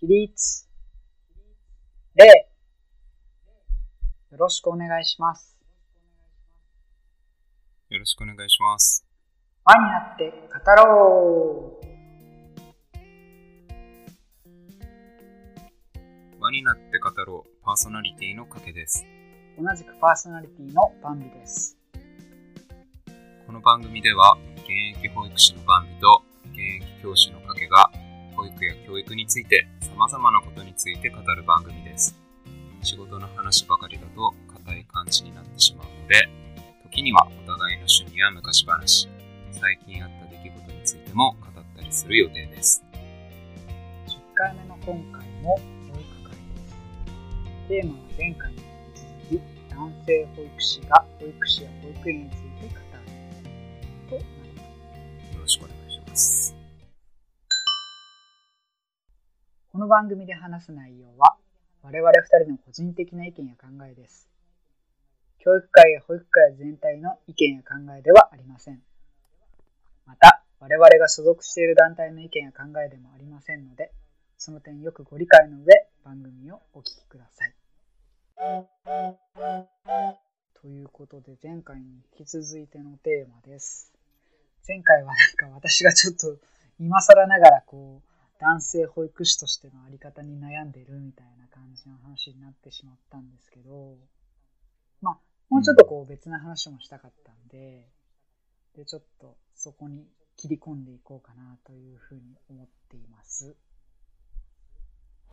起立。礼。よろしくお願いします。よろしくお願いします。輪になって語ろう。輪になって語ろうパーソナリティのかけです。同じくパーソナリティのバンビです。この番組では現役保育士のバンビと現役教師の保育や教育について様々なことについて語る番組です。仕事の話ばかりだと固い感じになってしまうので、時にはお互いの趣味や昔話、最近あった出来事についても語ったりする予定です。10回目の今回も保育会です。テーマは前回に引き続き、男性保育士が保育士や保育園この番組で話す内容は、我々二人の個人的な意見や考えです。教育界や保育界全体の意見や考えではありません。また、我々が所属している団体の意見や考えでもありませんので、その点よくご理解の上、番組をお聞きください。ということで、前回に引き続いてのテーマです。前回はなんか私がちょっと今更ながらこう、男性保育士としてのあり方に悩んでるみたいな感じの話になってしまったんですけど、まあ、もうちょっとこう別な話もしたかったんで、で、ちょっとそこに切り込んでいこうかなというふうに思っています。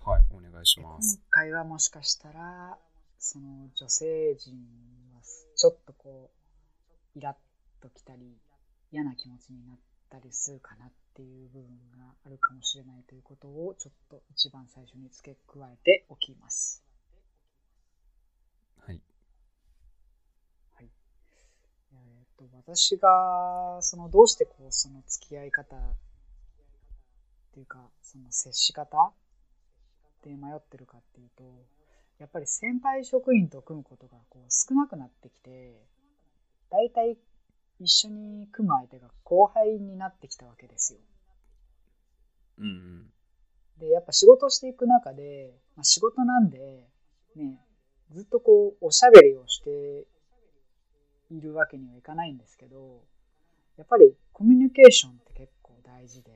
はい、お願いし今ます。回はもしかしたら、その女性陣はちょっとこう、イラッときたり、嫌な気持ちになったりするかなっていう部分があるかもしれないということをちょっと一番最初に付け加えておきます。はい。はい。えっ、と、私が、その、どうしてこう、その付き合い方っていうか、その接し方で迷ってるかっていうと、やっぱり先輩職員と組むことがこう少なくなってきて、大体一緒に組む相手が後輩になってきたわけですよ。うんうん。で、やっぱ仕事していく中で、まあ、仕事なんで、ね、ずっとこう、おしゃべりをしているわけにはいかないんですけど、やっぱりコミュニケーションって結構大事で、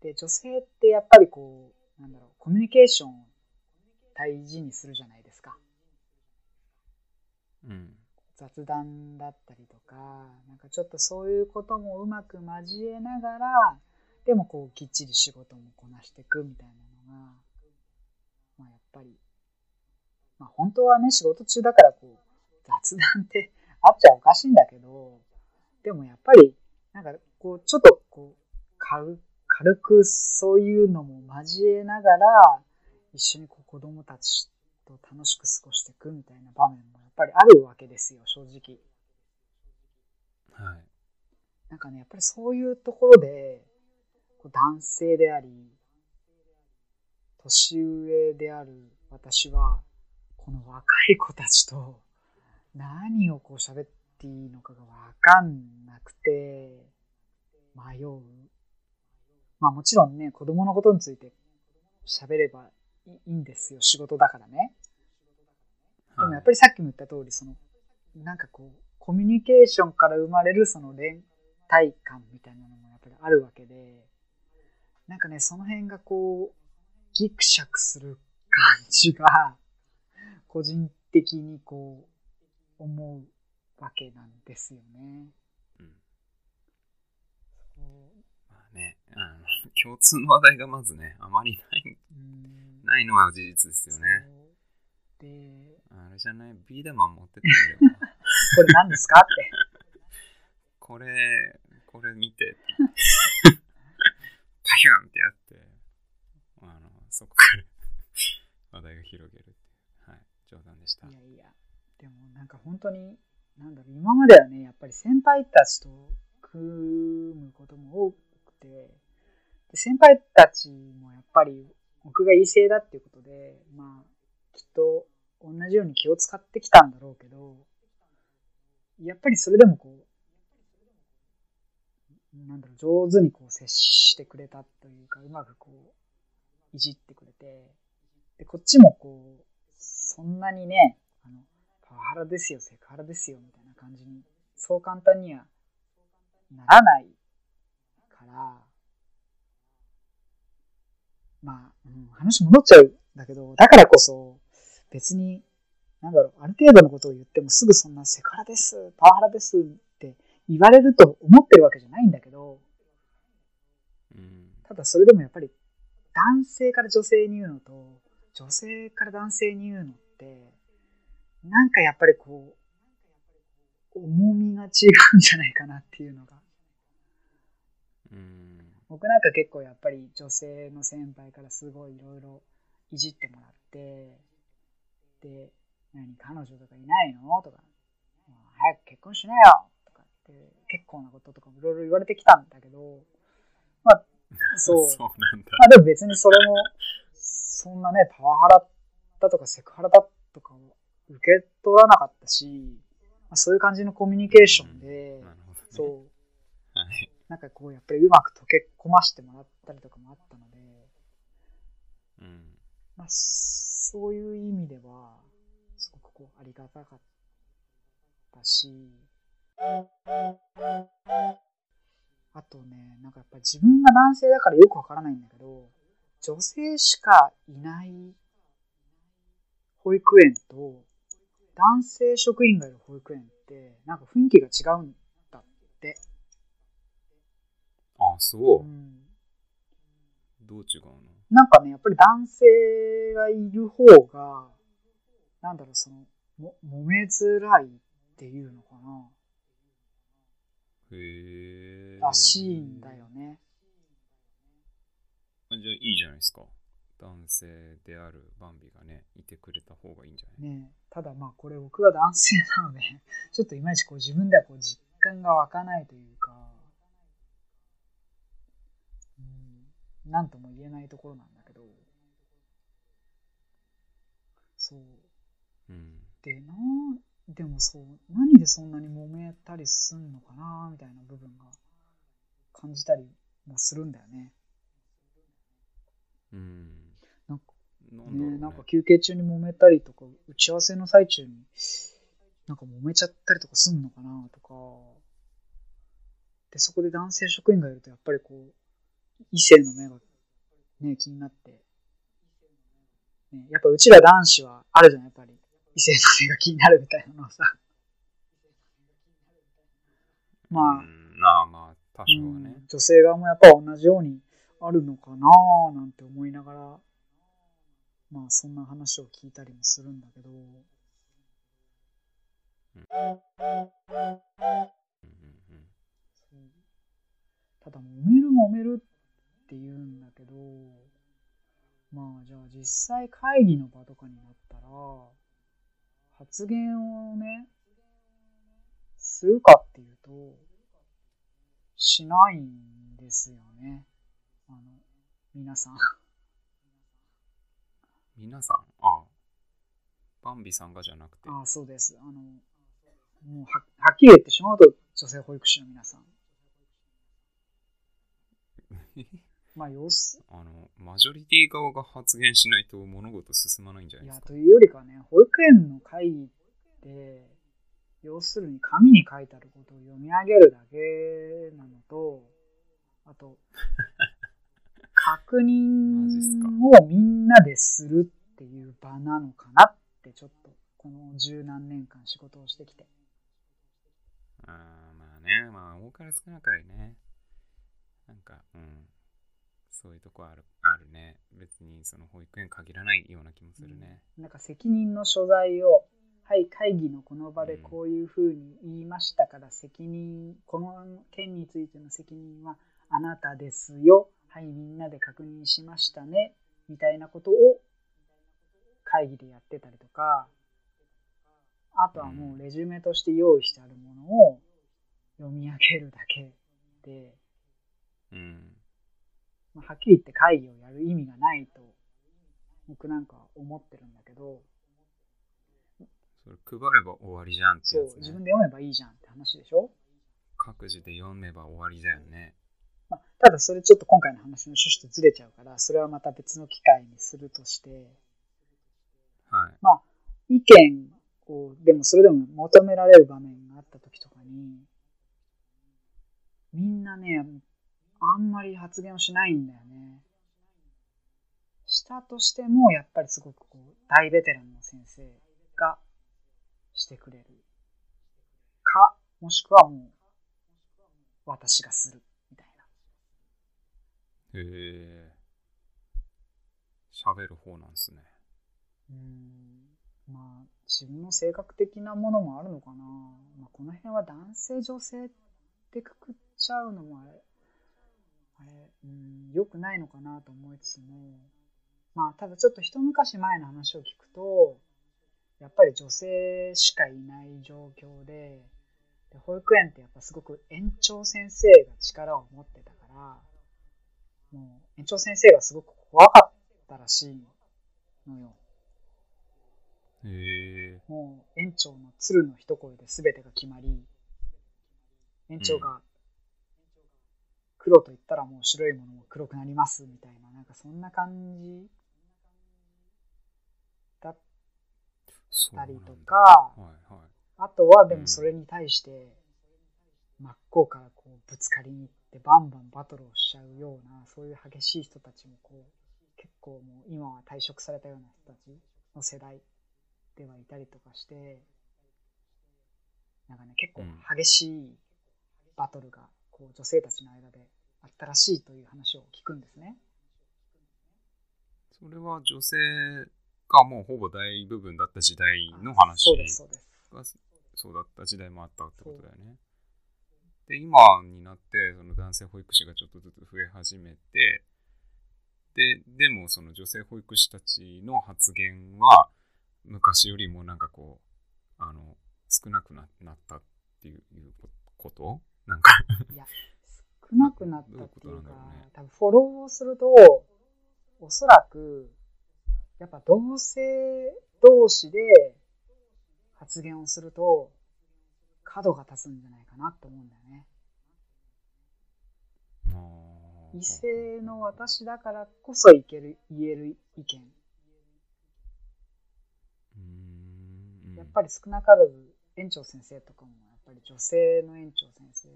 で、女性ってやっぱりこう、なんだろう、コミュニケーションを大事にするじゃないですか。うん。雑談だったりとか、なんかちょっとそういうこともうまく交えながら、でもこうきっちり仕事もこなしていくみたいなのが、まあやっぱり、まあ本当はね、仕事中だからこう、雑談ってあっちゃおかしいんだけど、でもやっぱり、なんかこう、ちょっとこう、軽軽くそういうのも交えながら、一緒にこう子供たちと楽しく過ごしていくみたいな場面もやっぱりあるわけですよ、正直。はい。なんかね、やっぱりそういうところで、男性であり、年上である私は、この若い子たちと何をこう喋っていいのかがわかんなくて、迷う。まあもちろんね、子供のことについて喋ればいいんですよ、仕事だからね。でもやっぱりさっきも言った通り、その、なんかこう、コミュニケーションから生まれるその連帯感みたいなのもやっぱりあるわけで、なんかね、その辺がこう、ギクシャクする感じが、個人的にこう、思うわけなんですよね。うん。そうまあね、あの、共通の話題がまずね、あまりない、うんないのは事実ですよね。で、あれじゃない、ビーダマン持ってってみれば。これ何ですかって。これ、これ見て。パヒュンってやって、あの、そこから話題が広げる。はい、冗談でした。いやいや、でもなんか本当に、なんだろう、今まではね、やっぱり先輩たちと組むことも多くて、で先輩たちもやっぱり僕が異性だっていうことで、まあ、きっと同じように気を使ってきたんだろうけど、やっぱりそれでもこう、なんだろう、上手にこう接してくれたというか、うまくこう、いじってくれて、で、こっちもこう、そんなにね、あの、パワハラですよ、セクハラですよ、みたいな感じに、そう簡単にはならないから、まあ、うん、話戻っちゃうんだけど、だからこそ、別に、なんだろう、ある程度のことを言ってもすぐそんなセクハラです、パワハラですって言われると思ってるわけじゃないんだけど、うん。ただそれでもやっぱり男性から女性に言うのと女性から男性に言うのってなんかやっぱりこう重みが違うんじゃないかなっていうのがうん。僕なんか結構やっぱり女性の先輩からすごいいろいろいじってもらってで何彼女とかいないの？とか早く結婚しなよとかって結構なこととかもいろいろ言われてきたんだけどまあ そうそうなんだ。まあでも別にそれも、そんなね、パワハラだとかセクハラだとかを受け取らなかったし、まあ、そういう感じのコミュニケーションで、なるほどね。そう、はい。なんかこう、やっぱりうまく溶け込ましてもらったりとかもあったので、うん。まあ、そういう意味では、すごくこう、ありがたかったし、あとね、なんかやっぱり自分が男性だからよくわからないんだけど、女性しかいない保育園と男性職員がいる保育園って、なんか雰囲気が違うんだって。あ、そうう。ん、どう違うの？なんかね、やっぱり男性がいる方が、なんだろう、その、も揉めづらいっていうのかな。へえ。らしいんだよね。じゃあいいじゃないですか。男性であるバンビがね、いてくれた方がいいんじゃない？ねえただまあこれ僕が男性なので、ちょっといまいちこう自分ではこう実感が湧かないというか、うん、なんとも言えないところなんだけど、そう。うん。で、なでもそう、何でそんなに揉めたりすんのかなみたいな部分が感じたりもするんだよね。うん。なんかね。ね、なんか休憩中に揉めたりとか、打ち合わせの最中に、なんか揉めちゃったりとかすんのかなとか、で、そこで男性職員がいると、やっぱりこう、異性の目がね、気になって、ね、やっぱうちら男子はあるじゃん、やっぱり。異性の目が気になるみたいなのはさ。まあ、うん、まあまあ、多少はね。うん女性側もやっぱ同じようにあるのかなーなんて思いながら、まあそんな話を聞いたりもするんだけど、うんただ揉める揉めるって言うんだけど、まあじゃあ実際会議の場とかになったら、発言をね、するかっていうと、しないんですよね。あの、皆さん。皆さん、ああ、バンビさんがじゃなくて、ああ、そうです。あの、もうははっきり言ってしまうと、女性保育士の皆さん。まあ、様子、あの、マジョリティ側が発言しないと物事進まないんじゃないいや、ですか？というよりかね、保育園の会議って、要するに紙に書いてあることを読み上げるだけなのと、あと、確認マジっすかをみんなでするっていう場なのかなって、ちょっと、この十何年間仕事をしてきて。あーまあね、まあ、多かれ少なかれね、なんか、うん、そういうとこあるあるね。別にその保育園限らないような気もするね。なんか責任の所在を、はい、会議のこの場でこういうふうに言いましたから、責任、この件についての責任はあなたですよ。はい、みんなで確認しましたね。みたいなことを会議でやってたりとか、あとはもうレジュメとして用意してあるものを読み上げるだけで、うん。まあはっきり言って会議をやる意味がないと、僕なんかは思ってるんだけど、それ配れば終わりじゃんってそう。自分で読めばいいじゃんって話でしょ？各自で読めば終わりだよね。まあ、ただそれちょっと今回の話の趣旨とずれちゃうから、それはまた別の機会にするとして、はい。意見を、でもそれでも求められる場面があった時とかに、みんなね、あんまり発言をしないんだよね。したとしても、やっぱりすごくこう、大ベテランの先生がしてくれる。か、もしくはもう、私がする。みたいな。へえ。喋る方なんですね。うーんまあ自分の性格的なものもあるのかな、まあ、この辺は男性女性ってくくっちゃうのもあれあれうん良くないのかなと思いつつもまあただちょっと一昔前の話を聞くとやっぱり女性しかいない状況でで保育園ってやっぱすごく園長先生が力を持ってたからもう園長先生がすごく怖かったらしいのよ。もう園長の鶴の一声で全てが決まり、園長が黒と言ったらもう白いものも黒くなりますみたいな、なんかそんな感じだったりとか、はいはい。あとはでもそれに対して真っ向からこうぶつかりに行ってバンバンバトルをしちゃうような、そういう激しい人たちもこう結構もう今は退職されたような人たちの世代ではいたりとかして、なんかね、結構激しいバトルがこう女性たちの間であったらしいという話を聞くんですね。それは女性がもうほぼ大部分だった時代の話そうです、そうです。がそうだった時代もあったってことだよね。で、今になって、その男性保育士がちょっとずつ増え始めて、で、でもその女性保育士たちの発言は、昔よりもなんかこう、あの、少なくななったっていうこと？なんか、少なくなったっていうか多分フォローすると、おそらく、やっぱ同性同士で発言をすると、角が立つんじゃないかなと思うんだよね。異性の私だからこそいける言える意見。やっぱり少なからず園長先生とかもやっぱり女性の園長先生。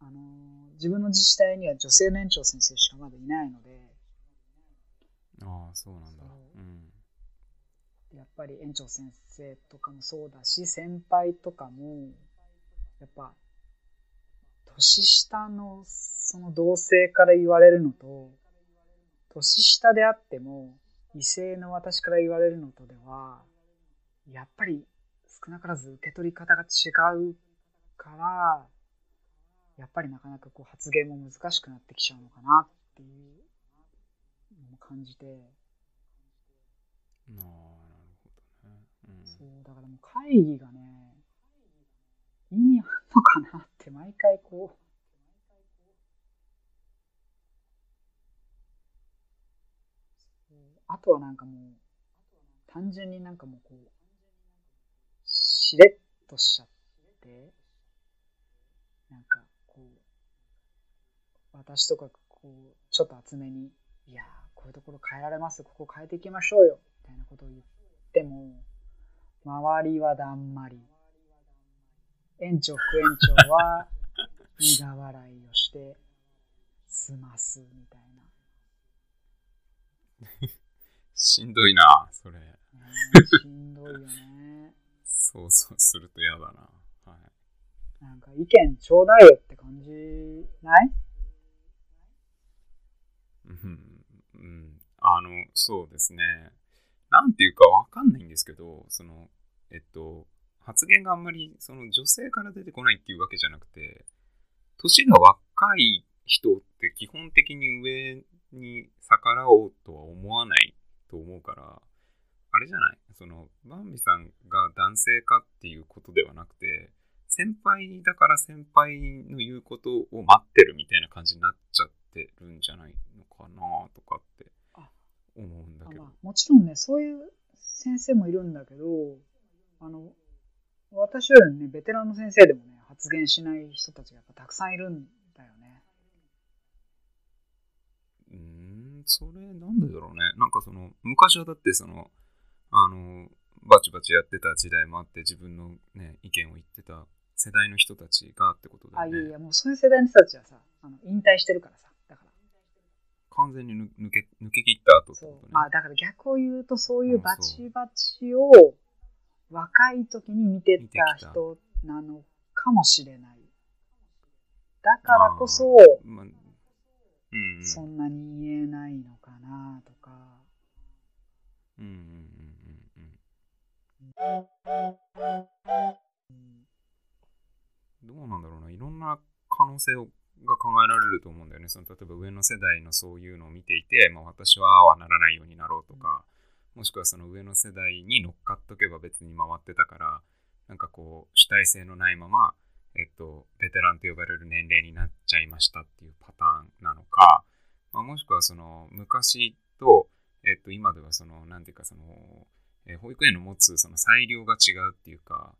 あのー自分の自治体には女性の園長先生しかまだいないので、ああ、そうなんだ。そううん。やっぱり園長先生とかもそうだし先輩とかもやっぱ年下のその同性から言われるのと年下であっても異性の私から言われるのとではやっぱり少なからず受け取り方が違うからやっぱりなかなかこう発言も難しくなってきちゃうのかなっていうのも感じて。なるほどね。うんそう、だからもう会議がね、意味あんのかなって毎回こう。あとはなんかもう、単純になんかもうこう、しれっとしちゃって、なんかこう、私とかこう、ちょっと厚めに、いやー、こういうところ変えられます、ここ変えていきましょうよ、みたいなことを言っても、周りはだんまり。園長、副園長は苦笑いをして済ますみたい しんどいな、それ。な。ねしんどいよね。想像すると嫌だな。はい。なんか意見ちょうだいよって感じない？うん、あの、そうですね。なんていうかわかんないんですけど、その、えっと、発言があんまりその女性から出てこないっていうわけじゃなくて、年が若い人って基本的に上に逆らおうとは思わないと思うから、あれじゃない？その、バンビさんが男性かっていうことではなくて、先輩だから先輩の言うことを待ってるみたいな感じになっちゃってるんじゃない？かなとかってあ思うんだけどあま。あ、もちろんね、そういう先生もいるんだけど、あの、私よりね、ベテランの先生でもね、発発言しない人たちがやっぱたくさんいるんだよね。うーん、それなんでだろうね。なんかその、昔はだってその、あの、バチバチやってた時代もあって自分のね、意見を言ってた世代の人たちがってことだあ、よね。いやいや、もうそういう世代の人たちはさ、あの引退してるからさ。完全に抜抜け、抜け切った後ってそうことね。。まあだから逆を言うとそういうバチバチを若い時に見てたた人なのかもしれない。だからこそ、まあ、うんうん。そんなに言えないのかなとか。うんうんうんうんうんうん。どうなんだろうな。いろんな可能性をが考えられると思うんだよね。その例えば上の世代のそういうのを見ていて、まあ、私はああはならないようになろうとか、もしくはその上の世代に乗っかっとけば別に回ってたから、なんかこう主体性のないまま、えっと、ベテランと呼ばれる年齢になっちゃいましたっていうパターンなのか、まあ、もしくはその昔と、えっと、今ではその、なんていうかその、えー保育園の持つその裁量が違うっていうか、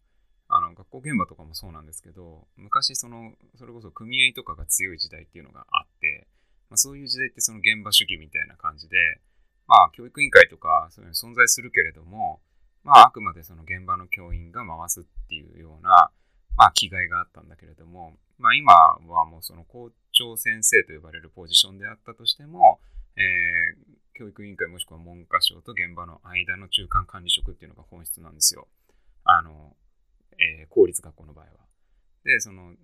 あの学校現場とかもそうなんですけど昔そのそれこそ組合とかが強い時代っていうのがあって、まあ、そういう時代ってその現場主義みたいな感じでまあ教育委員会とかそういうの存在するけれどもまああくまでその現場の教員が回すっていうようなまあ気概があったんだけれどもまあ今はもうその校長先生と呼ばれるポジションであったとしても、えー教育委員会もしくは文科省と現場の間の中間管理職っていうのが本質なんですよ。あのえー公立学校の場合は。で、その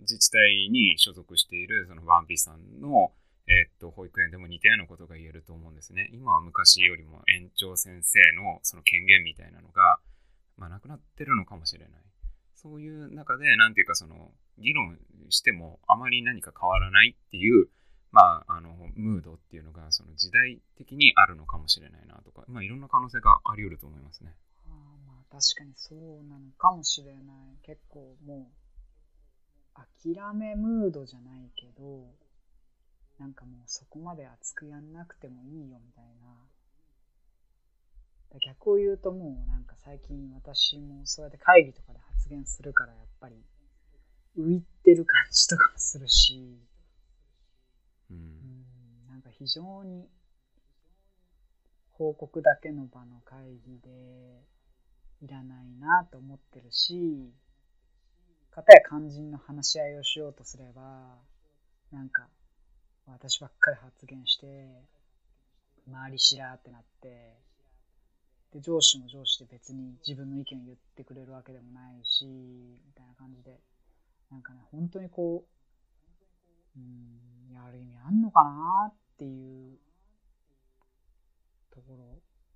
自治体に所属しているそのワンピーさんの、えーっと保育園でも似たようなことが言えると思うんですね。今は昔よりも園長先生のその権限みたいなのが、まあ、なくなってるのかもしれない。そういう中で、なんていうかその議論してもあまり何か変わらないっていう、まあ、あのムードっていうのがその時代的にあるのかもしれないなとか、まあ、いろんな可能性があり得ると思いますね。確かにそうなのかもしれない。結構もう諦めムードじゃないけど、なんかもうそこまで熱くやんなくてもいいよみたいな。だ逆を言うともうなんか最近私もそうやって会議とかで発言するからやっぱり浮いてる感じとかもするし、う、うんん、なんか非常に報告だけの場の会議でいらないなと思ってるし、かたや肝心の話し合いをしようとすれば、なんか私ばっかり発言して、周りしらーってなって、で、上司も上司で別に自分の意見を言ってくれるわけでもないし、みたいな感じで、なんかね、本当にこう、うん、やる意味あんのかなっていうとこ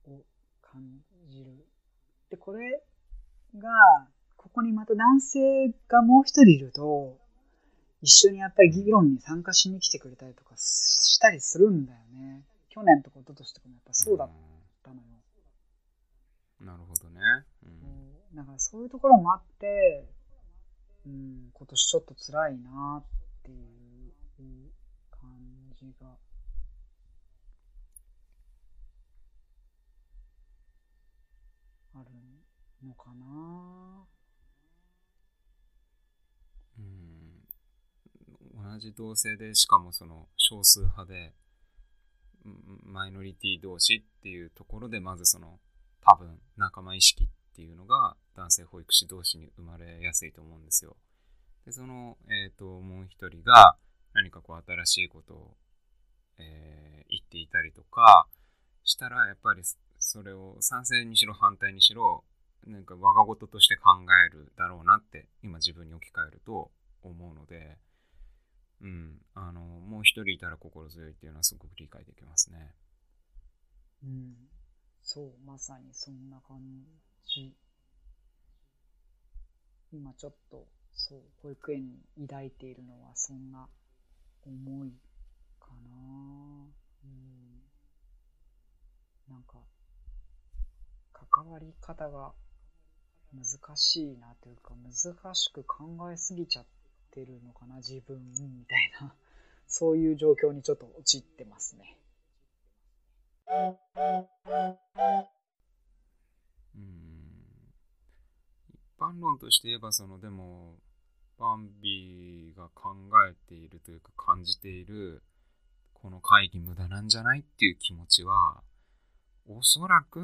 ろを感じる。で、これが、ここにまた男性がもう一人いると、一緒にやっぱり議論に参加しに来てくれたりとかしたりするんだよね。去年とか一昨年とかもやっぱそうだったのよ。うんなるほどね。うんうんだからそういうところもあって、うん、今年ちょっと辛いなっていう感じが。あるのかな？うん同じ同性でしかもその少数派でマイノリティ同士っていうところでまずその多分仲間意識っていうのが男性保育士同士に生まれやすいと思うんですよ。でその、えー、ともう一人が何かこう新しいことを、えー言っていたりとかしたらやっぱりそれを賛成にしろ反対にしろなんか我が事として考えるだろうなって今自分に置き換えると思うので、うん、あのもう一人いたら心強いっていうのはすごく理解できますね。うん。そう、まさにそんな感じ。今ちょっと、そう、保育園に抱いているのはそんな思いかな。うん。なんか、関わり方が難しいなというか、難しく考えすぎちゃってるのかな、自分、みたいな。そういう状況にちょっと陥ってますね。うん一般論として言えばそのでもバンビが考えているというか感じているこの会議無駄なんじゃないっていう気持ちはおそらく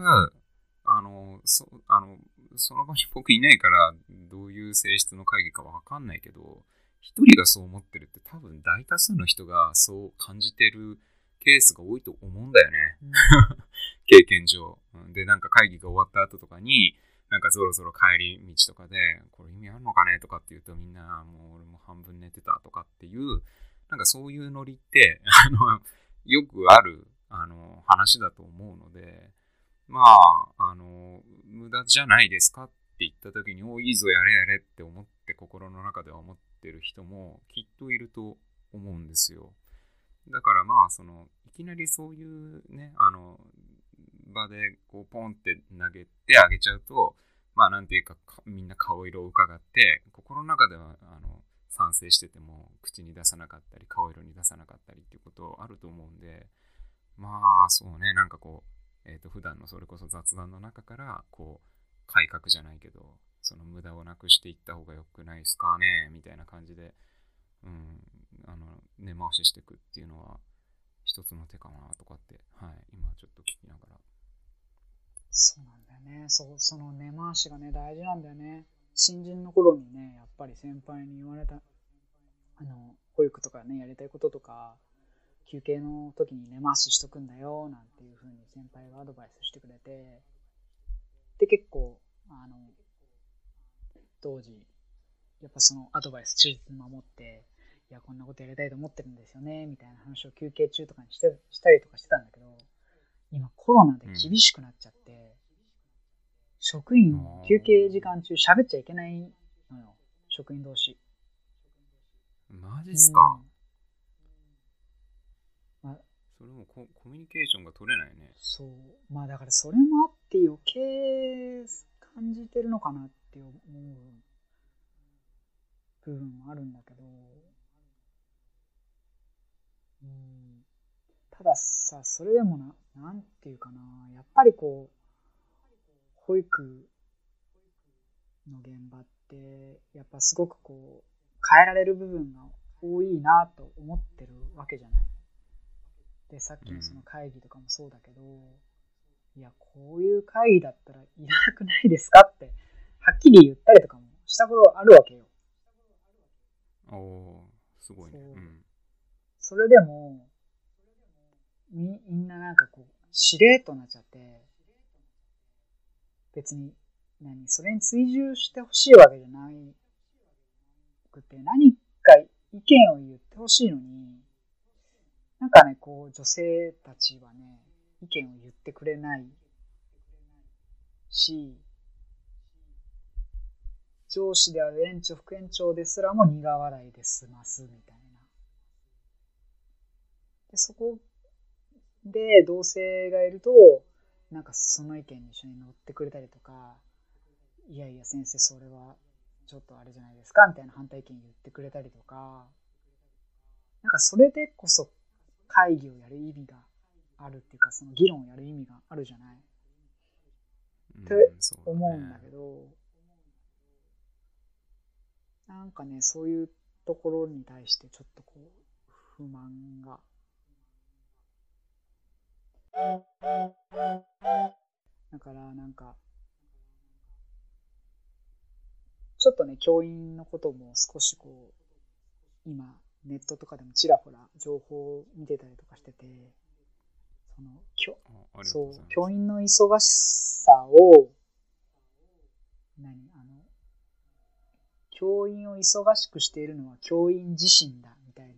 あのそあのその場に僕いないからどういう性質の会議かわかんないけど一人がそう思ってるって多分大多数の人がそう感じてるケースが多いと思うんだよね。経験上。で、なんか会議が終わった後とかに、なんかそろそろ帰り道とかで、これ意味あるのかねとかって言うとみんなもう俺も半分寝てたとかっていう、なんかそういうノリって、あの、よくある、あの、話だと思うので、まあ、あの、無駄じゃないですかって言った時に、おいいぞやれやれって思って心の中では思ってる人もきっといると思うんですよ。だからまあ、その、いきなりそういうね、あの、場でこうポンって投げてあげちゃうと、まあなんていうか、みんな顔色を伺って、心の中では、あの、賛成してても口に出さなかったり、顔色に出さなかったりっていうことあると思うんで、まあそうね、なんかこう、えっ、ー、と、普段のそれこそ雑談の中から、こう、改革じゃないけど、その無駄をなくしていった方が良くないですかね、みたいな感じで、うん、あの根回ししていくっていうのは一つの手かなとかって、はい、今ちょっと聞きながら。そうなんだよね。そう、その根回しがね、大事なんだよね。新人の頃にね、やっぱり先輩に言われた、あの、保育とかね、やりたいこととか、休憩の時に根回ししとくんだよ、なんていうふうに先輩がアドバイスしてくれて、で、結構、あの、当時、やっぱそのアドバイス忠実に守って、いや、こんなことやりたいと思ってるんですよね、みたいな話を休憩中とかにしてしたりとかしてたんだけど、今コロナで厳しくなっちゃって、うん、職員、休憩時間中喋っちゃいけないのよ、職員同士。マジっすか、うん、まそれもココミュニケーションが取れないね。そう。まあだからそれもあって余計感じてるのかなって思う部分もあるんだけど、うん、たださ、それでもな、なんていうかな、やっぱりこう、保育の現場って、やっぱすごくこう、変えられる部分が多いなと思ってるわけじゃない。で、さっきのその会議とかもそうだけど、うん、いや、こういう会議だったらいらなくないですかって、はっきり言ったりとかもしたことあるわけよ。おおすごいね。うん、それでも、みんななんかこう、しれっとなっちゃって、別に、何、それに追従してほしいわけじゃないくて、何か意見を言ってほしいのに、なんかね、こう、女性たちはね、意見を言ってくれないし、上司である園長、副園長ですらも苦笑いで済ますみたいな。で、そこで同性がいると、なんかその意見に一緒に乗ってくれたりとか、いやいや先生それはちょっとあれじゃないですかみたいな反対意見言ってくれたりとか、なんかそれでこそ会議をやる意味があるっていうか、その議論をやる意味があるじゃない、って思うんだけど、なんかね、そういうところに対してちょっとこう、不満が。だからなんか、ちょっとね、教員のことも少しこう、今、ネットとかでもちらほら情報を見てたりとかしてて、その、きょそう、教員の忙しさを、何？あの、教員を忙しくしているのは教員自身だみたいな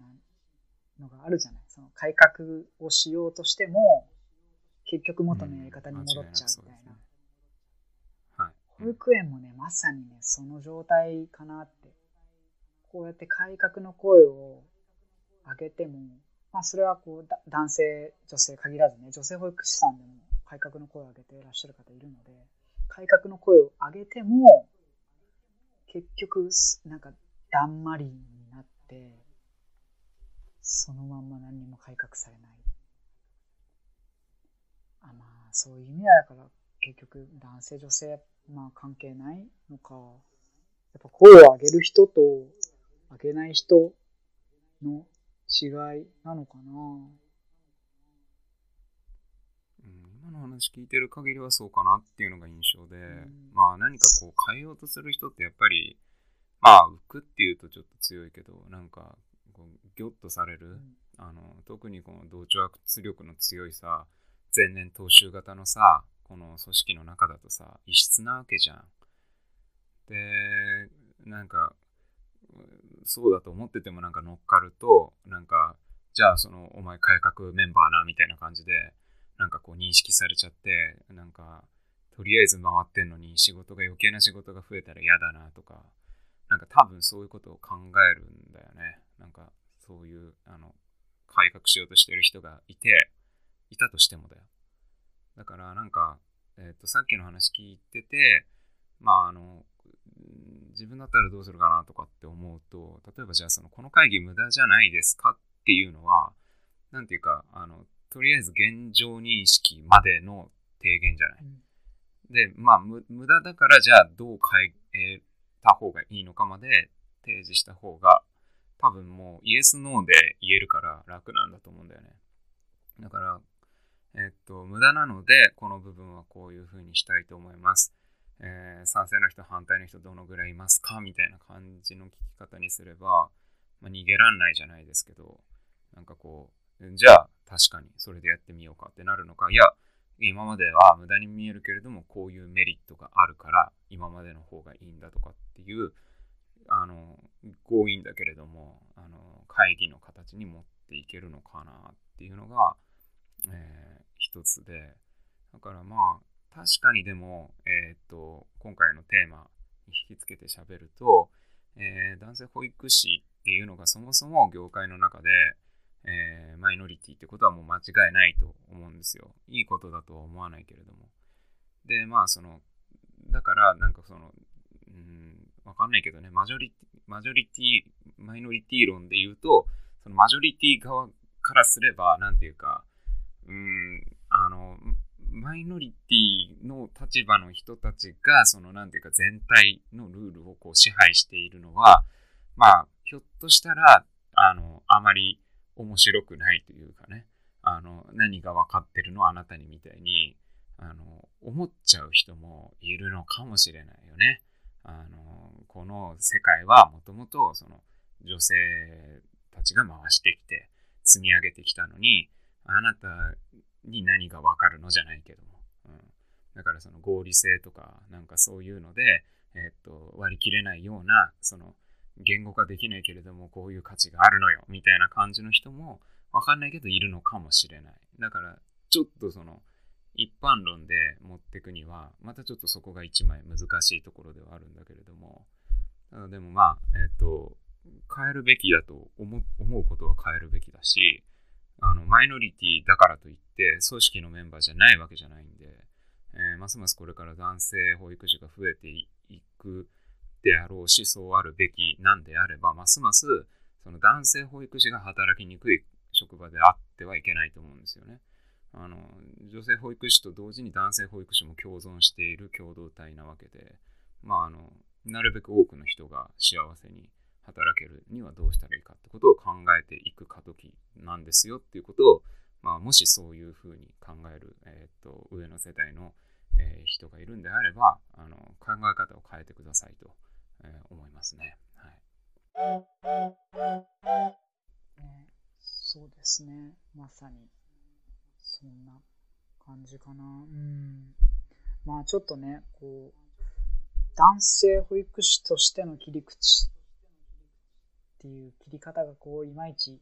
のがあるじゃない？その改革をしようとしても、結局元のやり方に戻っちゃうみたいな。はい、保育園もね、まさにね、その状態かなって。こうやって改革の声を上げても、まあそれはこう男性、女性限らずね、女性保育士さんでも改革の声を上げていらっしゃる方いるので、改革の声を上げても、結局、なんか、だんまりになって、そのまんま何にも改革されない。あまあそういう意味だから結局男性女性まあ関係ないのかやっぱ声を上げる人とあげない人の違いなのかな？うん、今の話聞いてる限りはそうかなっていうのが印象で、ん。まあ何かこう変えようとする人ってやっぱりまあ浮くっていうとちょっと強いけどなんかこうギョッとされる、あの特にこの同調圧力の強いさ前年踏襲型のさこの組織の中だとさ異質なわけじゃん。でなんかそうだと思っててもなんか乗っかるとなんかじゃあそのお前改革メンバーなみたいな感じでなんかこう認識されちゃってなんかとりあえず回ってんのに仕事が余計な仕事が増えたら嫌だなとかなんか多分そういうことを考えるんだよね。なんかそういうあの改革しようとしてる人がいていたとしてもだよ。だからなんか、えー、とさっきの話聞いててまああの自分だったらどうするかなとかって思うと例えばじゃあそのこの会議無駄じゃないですかっていうのはなんていうかあのとりあえず現状認識までの提言じゃない。で、まあ、無駄だからじゃあどう変えた方がいいのかまで提示した方が多分もうイエス・ノーで言えるから楽なんだと思うんだよね。だから、えっと、無駄なのでこの部分はこういうふうにしたいと思います。えー、賛成の人、反対の人どのぐらいいますか？みたいな感じの聞き方にすれば、まあ、逃げらんないじゃないですけど、なんかこう、じゃあ確かにそれでやってみようかってなるのか、いや、今までは無駄に見えるけれども、こういうメリットがあるから、今までの方がいいんだとかっていう、あの、強引だけれども、あの、会議の形に持っていけるのかなっていうのが、えー、一つで、だからまあ、確かにでも、えっ、と、今回のテーマに引きつけて喋ると、えー、男性保育士っていうのがそもそも業界の中で、えー、マイノリティってことはもう間違いないと思うんですよ。いいことだとは思わないけれども。で、まあ、その、だから、なんかその、うん、わかんないけどね、マジョリティ、マジョリティ、マイノリティ論で言うと、そのマジョリティ側からすれば、なんていうか、うん、あの、マイノリティの立場の人たちが、その、なんていうか、全体のルールをこう支配しているのは、まあ、ひょっとしたら、あの、あまり面白くないというかね、あの、何が分かってるのあなたにみたいに、あの、思っちゃう人もいるのかもしれないよね。あの、この世界はもともと、その、女性たちが回してきて、積み上げてきたのに、あなたに何が分かるのじゃないけども。だからその合理性とか、なんかそういうので、え、っと、割り切れないような、その、言語化できないけれどもこういう価値があるのよみたいな感じの人もわかんないけどいるのかもしれない。だからちょっとその一般論で持ってくにはまたちょっとそこが一枚難しいところではあるんだけれども。でもまあえっ、ー、と変えるべきだと思うことは変えるべきだしあのマイノリティだからといって組織のメンバーじゃないわけじゃないんで、えー、ますますこれから男性保育士が増えていくであろうし、そうあるべきなんであれば、ますますその男性保育士が働きにくい職場であってはいけないと思うんですよね。あの女性保育士と同時に男性保育士も共存している共同体なわけで、まあ、あのなるべく多くの人が幸せに働けるにはどうしたらいいかってことを考えていく過渡期なんですよっていうことを、まあ、もしそういうふうに考える、えーと、上の世代の、えー、人がいるんであればあの考え方を変えてくださいとえー、思いますね。はい、ね。そうですね。まさに、そんな感じかな。うん。まあちょっとね、こう、男性保育士としての切り口っていう切り方がこう、いまいち、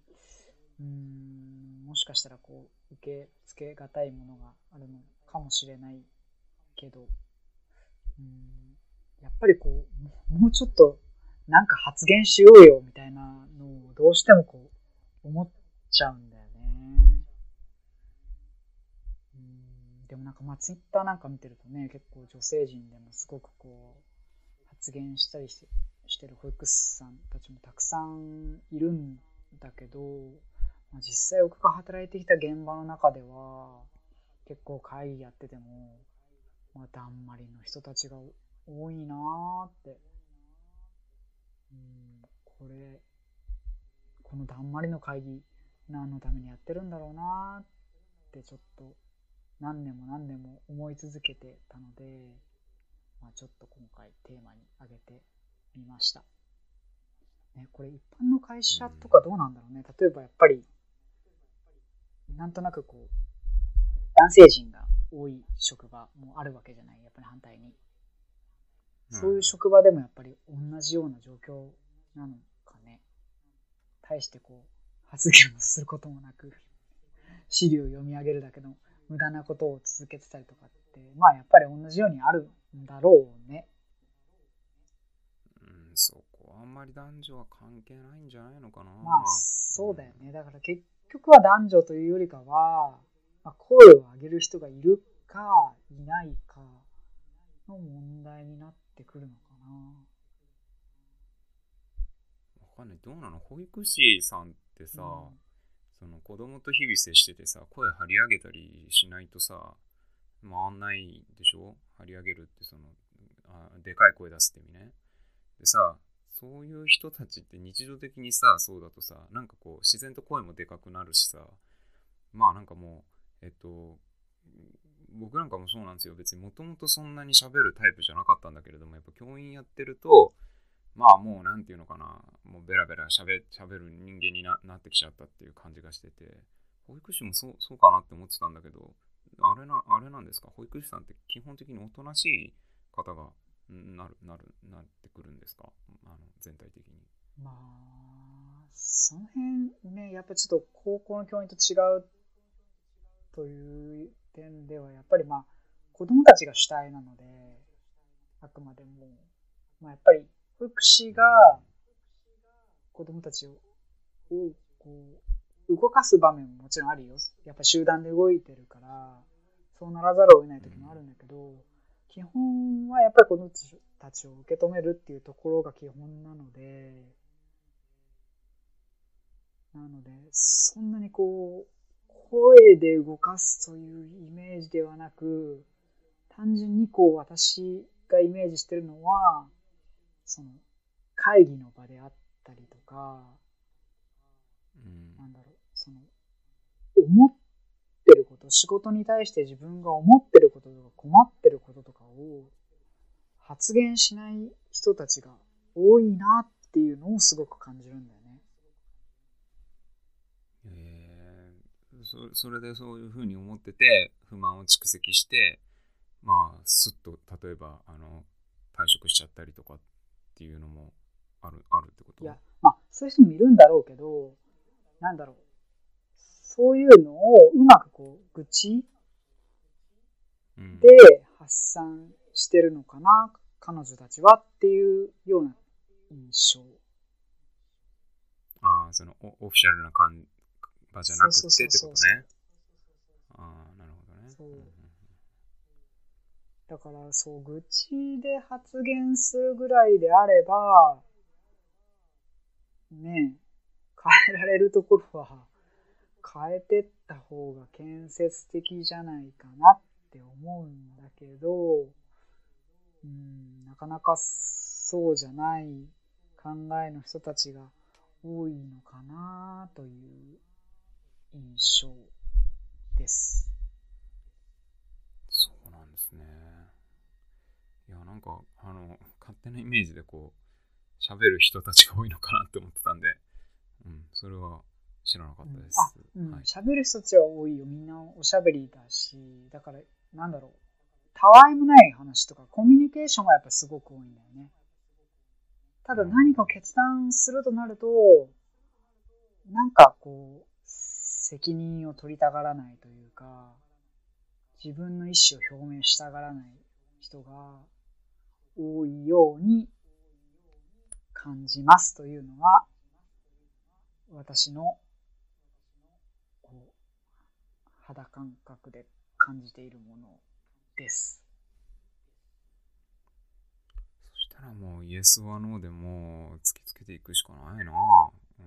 うん、もしかしたらこう、受け付けがたいものがあるのかもしれないけど、うん。やっぱりこう、もうちょっとなんか発言しようよみたいなのをどうしてもこう思っちゃうんだよね。うん。でもなんかまあツイッターなんか見てるとね、結構女性陣でもすごくこう発言したりしてしてる保育士さんたちもたくさんいるんだけど、まあ、実際僕が働いてきた現場の中では結構会議やってても、まあ、だんまりの人たちが多いなーって。うん、これこのだんまりの会議何のためにやってるんだろうなってちょっと何年も何年も思い続けてたので、まあ、ちょっと今回テーマに挙げてみました。ね、これ一般の会社とかどうなんだろうね。例えばやっぱり、なんとなくこう、男性陣が多い職場もあるわけじゃない。やっぱり反対に。そういう職場でもやっぱり同じような状況なのかね。対してこう、発言をすることもなく、資料を読み上げるだけの無駄なことを続けてたりとかって、まあやっぱり同じようにあるんだろうね。うん、そこはあんまり男女は関係ないんじゃないのかな。まあそうだよね。だから結局は男女というよりかは、まあ、声を上げる人がいるかいないかの問題になってくるのかな。わかんない。どうなの？保育士さんってさ、うん、その子供と日々接しててさ、声張り上げたりしないとさ、回んないでしょ？張り上げるってそのあ、でかい声出すって意味ね。でさ、そういう人たちって日常的にさ、そうだとさ、なんかこう、自然と声もでかくなるしさ、まあなんかもう、えっと、僕なんかもそうなんですよ。別にもともとそんなに喋るタイプじゃなかったんだけれども、やっぱ教員やってると、まあもうなんていうのかな、もうベラベラ喋る人間になってきちゃったっていう感じがしてて、保育士もそうそうかなって思ってたんだけど、あれな、あれなんですか？保育士さんって基本的におとなしい方がなる、なる、なってくるんですか？あの全体的に。まあ、その辺ね、やっぱちょっと高校の教員と違うという点では、やっぱりまあ、子供たちが主体なので、あくまでも、まあ、やっぱり保育士が子供たちをこう動かす場面ももちろんあるよ。やっぱ集団で動いてるから、そうならざるを得ない時もあるんだけど、基本はやっぱり子供たちを受け止めるっていうところが基本なので、なので、そんなにこう、声で動かすというイメージではなく、単純にこう私がイメージしてるのは、その会議の場であったりとか、うん、なんだろう、その、思ってること、仕事に対して自分が思ってることとか困ってることとかを発言しない人たちが多いなっていうのをすごく感じるんだよね。えー、そそれでそういうふうに思ってて不満を蓄積してまあすっと例えばあの退職しちゃったりとかっていうのもあるあるってこと？いやまあそういう人もいるんだろうけどなんだろう。そういうのをうまくこう愚痴で発散してるのかな、彼女たちはっていうような印象。ああ、そのオフィシャルな場じゃなくてってことね。ああ、なるほどね。そうだから、そう、愚痴で発言するぐらいであれば、ね変えられるところは変えてった方が建設的じゃないかなって思うんだけど、うん、なかなかそうじゃない考えの人たちが多いのかなという印象です。そうなんですね。いや、なんか、あの、勝手なイメージでこう、喋る人たちが多いのかなって思ってたんで、うん、それは知らなかったです。うん、喋、はい、る人たちは多いよ。みんなおしゃべりだし、だから、なんだろう。たわいもない話とか、コミュニケーションがやっぱすごく多いんだよね。ただ何かを決断するとなると、なんかこう、責任を取りたがらないというか、自分の意思を表明したがらない人が多いように感じますというのは、私の肌感覚で感じているものです。そしたらもうイエスはノーでも突きつけていくしかないな、うん、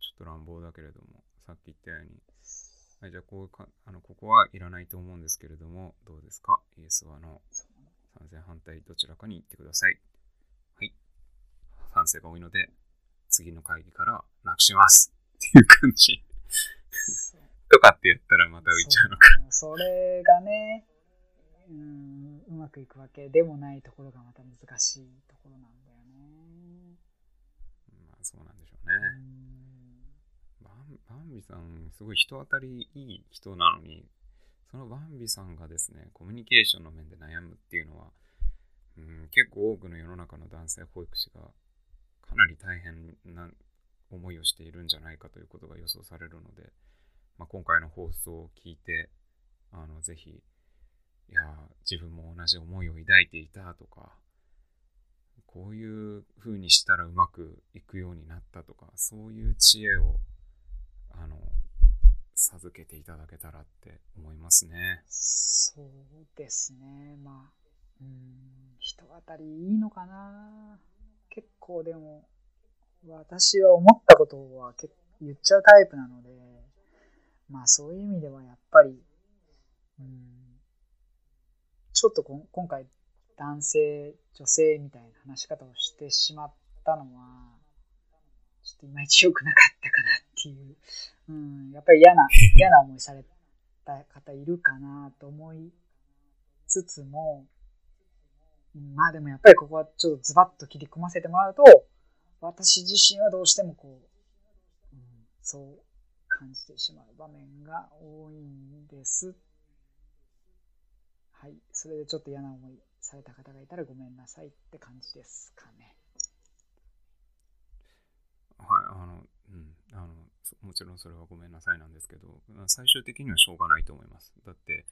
ちょっと乱暴だけれどもさっき言ったように、はい、じゃあこうかあのここはいらないと思うんですけれどもどうですか？イエスはノー賛成反対どちらかに言ってください。はい。賛成が多いので次の会議からなくします。っていう感じ。とかって言ったらまた浮いちゃうのか。それがね、うん、うまくいくわけでもないところがまた難しいところなんだよね。まあそうなんでしょうね。バンビさん、すごい人当たりいい人なのに、そのバンビさんがですね、コミュニケーションの面で悩むっていうのは、うん、結構多くの世の中の男性保育士がかなり大変な思いをしているんじゃないかということが予想されるので、まあ、今回の放送を聞いてあのぜひいや自分も同じ思いを抱いていたとかこういう風にしたらうまくいくようになったとかそういう知恵をあの授けていただけたらって思いますね。そうですね。まあ、うん、人当たりいいのかな。結構でも、私は思ったことは言っちゃうタイプなので、まあそういう意味ではやっぱり、うん、ちょっとこ今回男性、女性みたいな話し方をしてしまったのは、ちょっといまいち良くなかったかなっていう、うん、やっぱり嫌な、嫌な思いされた方いるかなと思いつつも、まあでもやっぱりここはちょっとズバッと切り込ませてもらうと、私自身はどうしてもこう、うん、そう感じてしまう場面が多いんです。はい。それでちょっと嫌な思いされた方がいたらごめんなさいって感じですかね。はい、あの、うん、あの、もちろんそれはごめんなさいなんですけど、最終的にはしょうがないと思います。だって、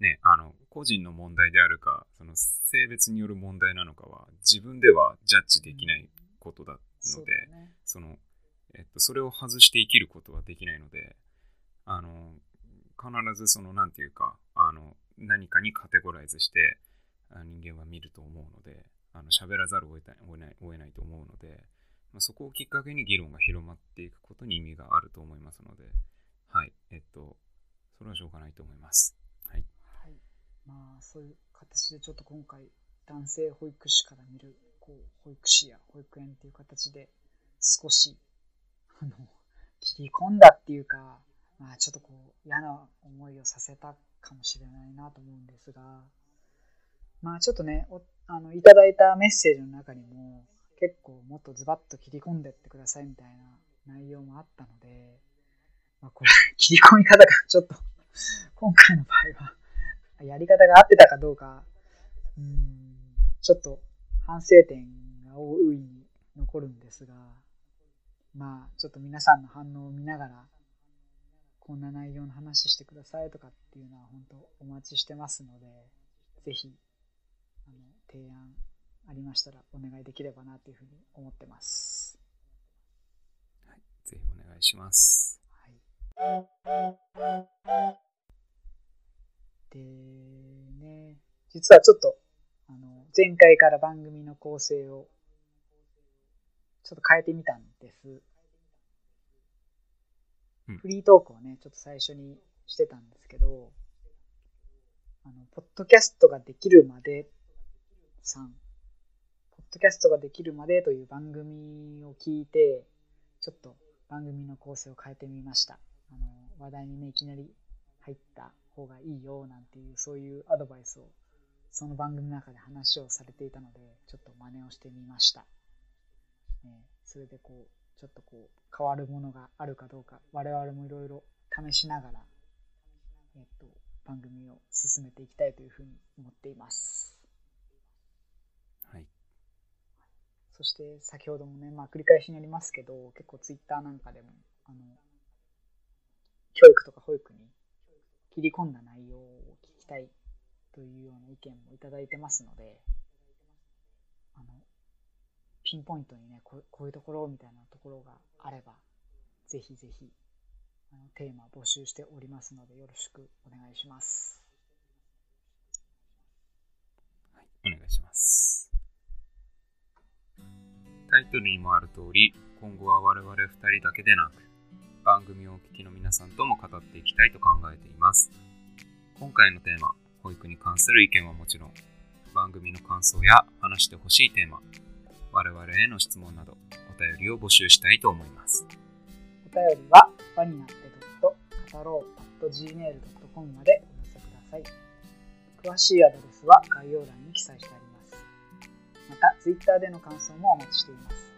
ね、あの、個人の問題であるか、その性別による問題なのかは、自分ではジャッジできないことだので、そね、その、えっと、それを外して生きることはできないので、あの、必ずその、なんていうか、あの、何かにカテゴライズして、人間は見ると思うので、あの喋らざるを得ないを得ないと思うので、まあ、そこをきっかけに議論が広まっていくことに意味があると思いますので、はい、えっと、それはしょうがないと思います。はい。はい、まあ、そういう形でちょっと今回、男性保育士から見る、こう、保育士や保育園っていう形で、少し、あの、切り込んだっていうか、まあ、ちょっとこう、嫌な思いをさせたかもしれないなと思うんですが、まあちょっとね、おあのいただいたメッセージの中にも、結構もっとズバッと切り込んでってくださいみたいな内容もあったので、まあ、これ、切り込み方がちょっと今回の場合はやり方が合ってたかどうか、うん、ちょっと反省点が大いに残るんですが、まあ、ちょっと皆さんの反応を見ながら、こんな内容の話してくださいとかっていうのは本当お待ちしてますので、ぜひ、あの、提案ありましたらお願いできればなというふうに思ってます。はい、ぜひお願いします。はい。でね、実はちょっと、あの、前回から番組の構成をちょっと変えてみたんです。フリートークをね、ちょっと最初にしてたんですけど、あの、ポッドキャストができるまでさん、ドキャストができるまでという番組を聞いて、ちょっと番組の構成を変えてみました。あの、話題にね、いきなり入った方がいいよ、なんていう、そういうアドバイスを、その番組の中で話をされていたので、ちょっと真似をしてみました。ね、それでこう、ちょっとこう変わるものがあるかどうか我々もいろいろ試しながら、えっと、番組を進めていきたいというふうに思っています。はい。そして先ほどもね、まあ、繰り返しになりますけど結構ツイッターなんかでもあの教育とか保育に切り込んだ内容を聞きたいというような意見もいただいてますのであのピンポイントにねこうこういうところみたいなところがあればぜひぜひあのテーマ募集しておりますのでよろしくお願いします。はい、お願いします。トルにもある通り、今後は我々2人だけでなく、番組をお聞きの皆さんとも語っていきたいと考えています。今回のテーマ、保育に関する意見はもちろん、番組の感想や話してほしいテーマ、我々への質問など、お便りを募集したいと思います。お便りは、バニナってドット、カタロー .gmail.com までお寄せください。詳しいアドレスは概要欄に記載してあります。また、Twitter での感想もお待ちしています。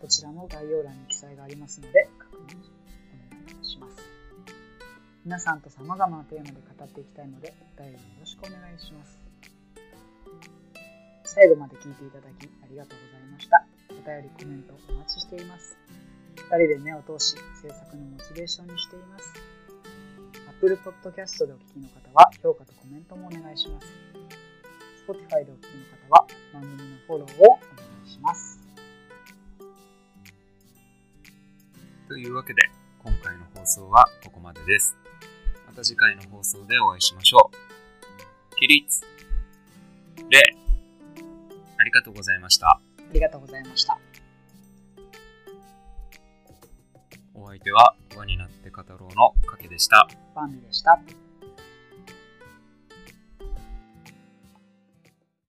そちらも概要欄に記載がありますので、確認お願いします。皆さんと様々なテーマで語っていきたいので、お便りよろしくお願いします。最後まで聞いていただきありがとうございました。お便り、コメントお待ちしています。2人で目を通し制作のモチベーションにしています。Apple Podcast でお聞きの方は評価とコメントもお願いします。Spotify でお聞きの方は番組のフォローをお願いします。というわけで、今回の放送はここまでです。また次回の放送でお会いしましょう。起立礼ありがとうございました。ありがとうございました。お相手は輪になって語ろうのかけでした。バンビでした。